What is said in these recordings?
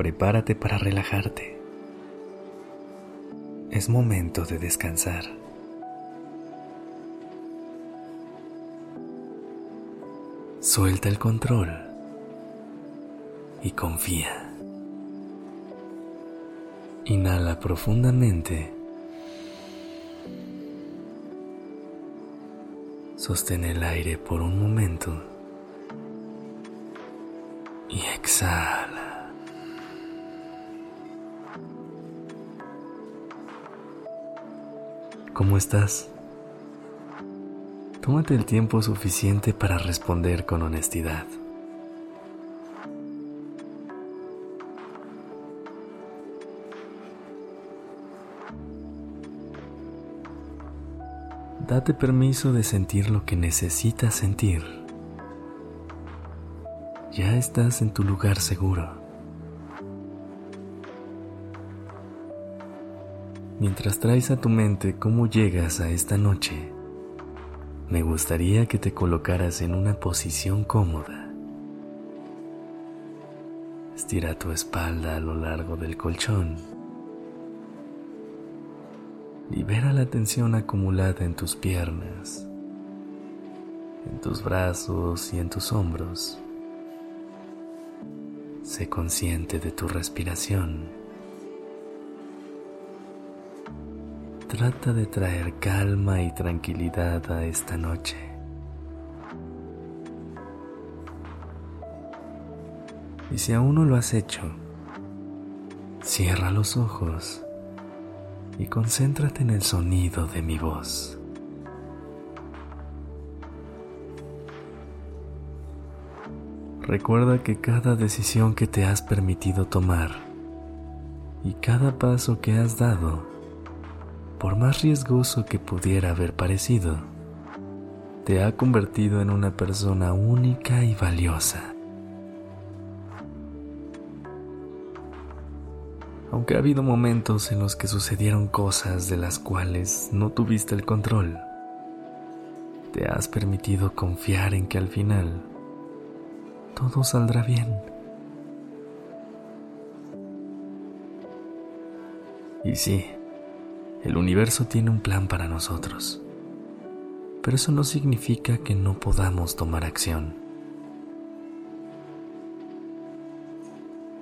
Prepárate para relajarte. Es momento de descansar. Suelta el control y confía. Inhala profundamente. Sostén el aire por un momento y exhala. ¿Cómo estás? Tómate el tiempo suficiente para responder con honestidad. Date permiso de sentir lo que necesitas sentir ya estás en tu lugar seguro. Mientras traes a tu mente cómo llegas a esta noche, me gustaría que te colocaras en una posición cómoda. Estira tu espalda a lo largo del colchón. Libera la tensión acumulada en tus piernas, en tus brazos y en tus hombros. Sé consciente de tu respiración. Trata de traer calma y tranquilidad a esta noche. Y si aún no lo has hecho, cierra los ojos y concéntrate en el sonido de mi voz. Recuerda que cada decisión que te has permitido tomar y cada paso que has dado, por más riesgoso que pudiera haber parecido, te ha convertido en una persona única y valiosa. Aunque ha habido momentos en los que sucedieron cosas de las cuales no tuviste el control, te has permitido confiar en que al final todo saldrá bien. Y sí, el universo tiene un plan para nosotros, pero eso no significa que no podamos tomar acción.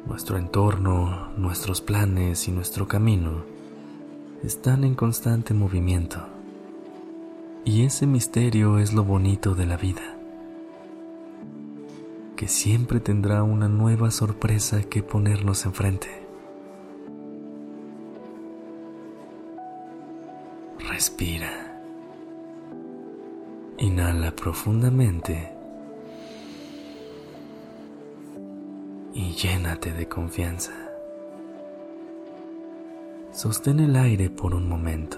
Nuestro entorno, nuestros planes y nuestro camino están en constante movimiento. Y ese misterio es lo bonito de la vida que siempre tendrá una nueva sorpresa que ponernos enfrente. Respira. Inhala profundamente y llénate de confianza. Sostén el aire por un momento.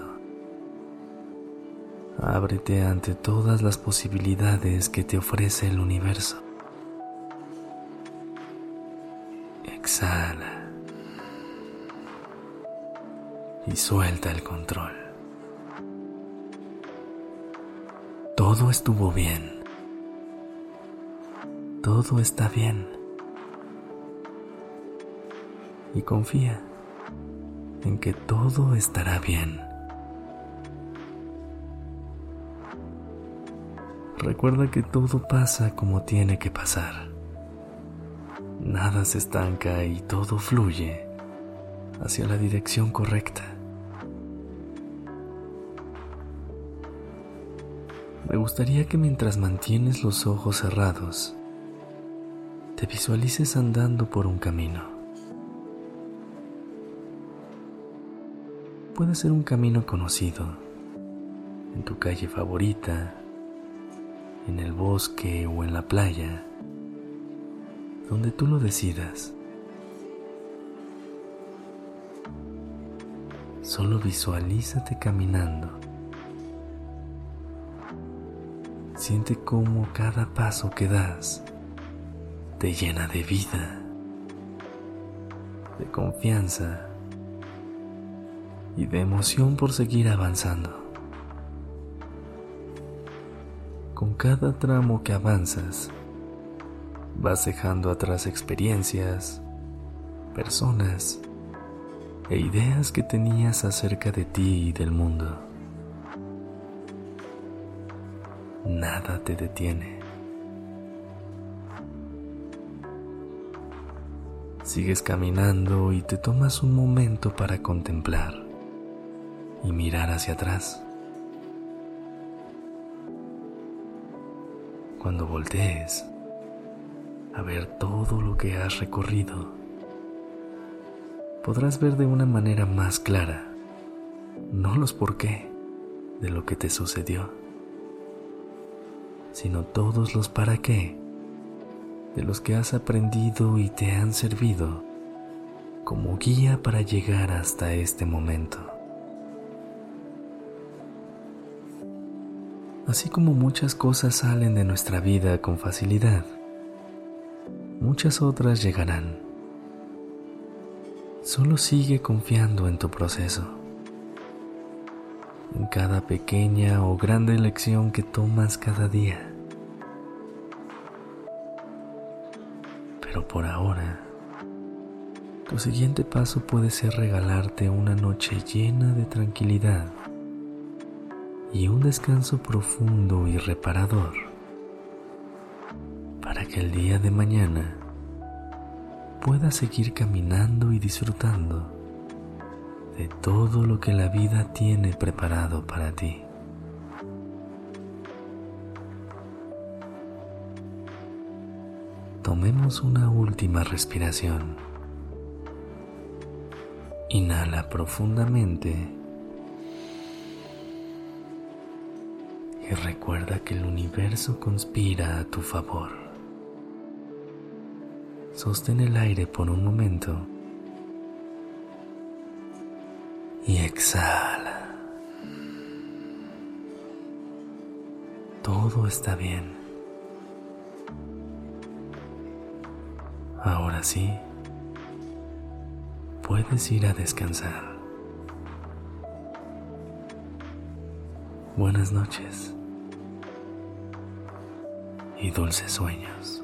Ábrete ante todas las posibilidades que te ofrece el universo. Exhala. Y suelta el control. Todo estuvo bien. Todo está bien. Y confía en que todo estará bien. Recuerda que todo pasa como tiene que pasar. Nada se estanca y todo fluye hacia la dirección correcta. Me gustaría que mientras mantienes los ojos cerrados, te visualices andando por un camino. Puede ser un camino conocido, en tu calle favorita, en el bosque o en la playa donde tú lo decidas. Solo visualízate caminando. Siente cómo cada paso que das te llena de vida, de confianza y de emoción por seguir avanzando. Con cada tramo que avanzas, vas dejando atrás experiencias, personas e ideas que tenías acerca de ti y del mundo. Nada te detiene. Sigues caminando y te tomas un momento para contemplar y mirar hacia atrás. Cuando voltees a ver todo lo que has recorrido, podrás ver de una manera más clara, no los por qué de lo que te sucedió, sino todos los para qué de los que has aprendido y te han servido como guía para llegar hasta este momento. Así como muchas cosas salen de nuestra vida con facilidad, muchas otras llegarán. Solo sigue confiando en tu proceso, en cada pequeña o grande lección que tomas cada día. Pero por ahora, tu siguiente paso puede ser regalarte una noche llena de tranquilidad y un descanso profundo y reparador para que el día de mañana puedas seguir caminando y disfrutando de todo lo que la vida tiene preparado para ti. Tomemos una última respiración. Inhala profundamente y recuerda que el universo conspira a tu favor. Sostén el aire por un momento y exhala. Todo está bien. Ahora sí, puedes ir a descansar. Buenas noches y dulces sueños.